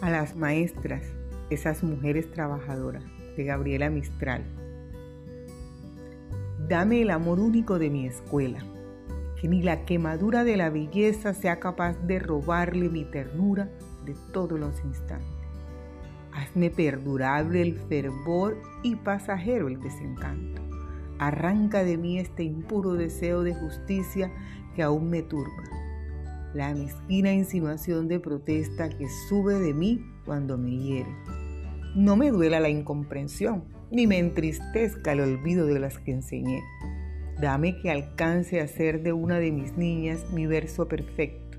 A las maestras, esas mujeres trabajadoras, de Gabriela Mistral. Dame el amor único de mi escuela, que ni la quemadura de la belleza sea capaz de robarle mi ternura de todos los instantes. Hazme perdurable el fervor y pasajero el desencanto. Arranca de mí este impuro deseo de justicia que aún me turba. La mezquina insinuación de protesta que sube de mí cuando me hiere. No me duela la incomprensión, ni me entristezca el olvido de las que enseñé. Dame que alcance a ser de una de mis niñas mi verso perfecto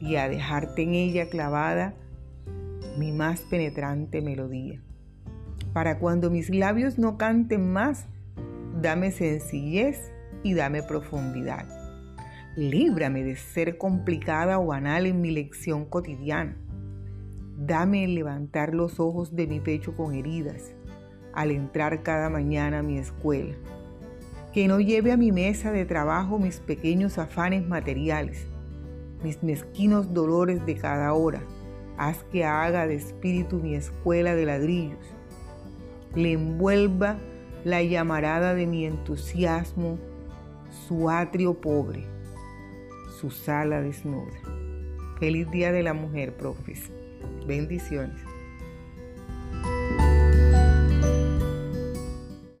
y a dejarte en ella clavada mi más penetrante melodía. Para cuando mis labios no canten más, dame sencillez y dame profundidad. Líbrame de ser complicada o banal en mi lección cotidiana. Dame el levantar los ojos de mi pecho con heridas al entrar cada mañana a mi escuela. Que no lleve a mi mesa de trabajo mis pequeños afanes materiales, mis mezquinos dolores de cada hora Haz que haga de espíritu mi escuela de ladrillos. Le envuelva la llamarada de mi entusiasmo, su atrio pobre, su sala desnuda. Feliz Día de la Mujer, profes. Bendiciones.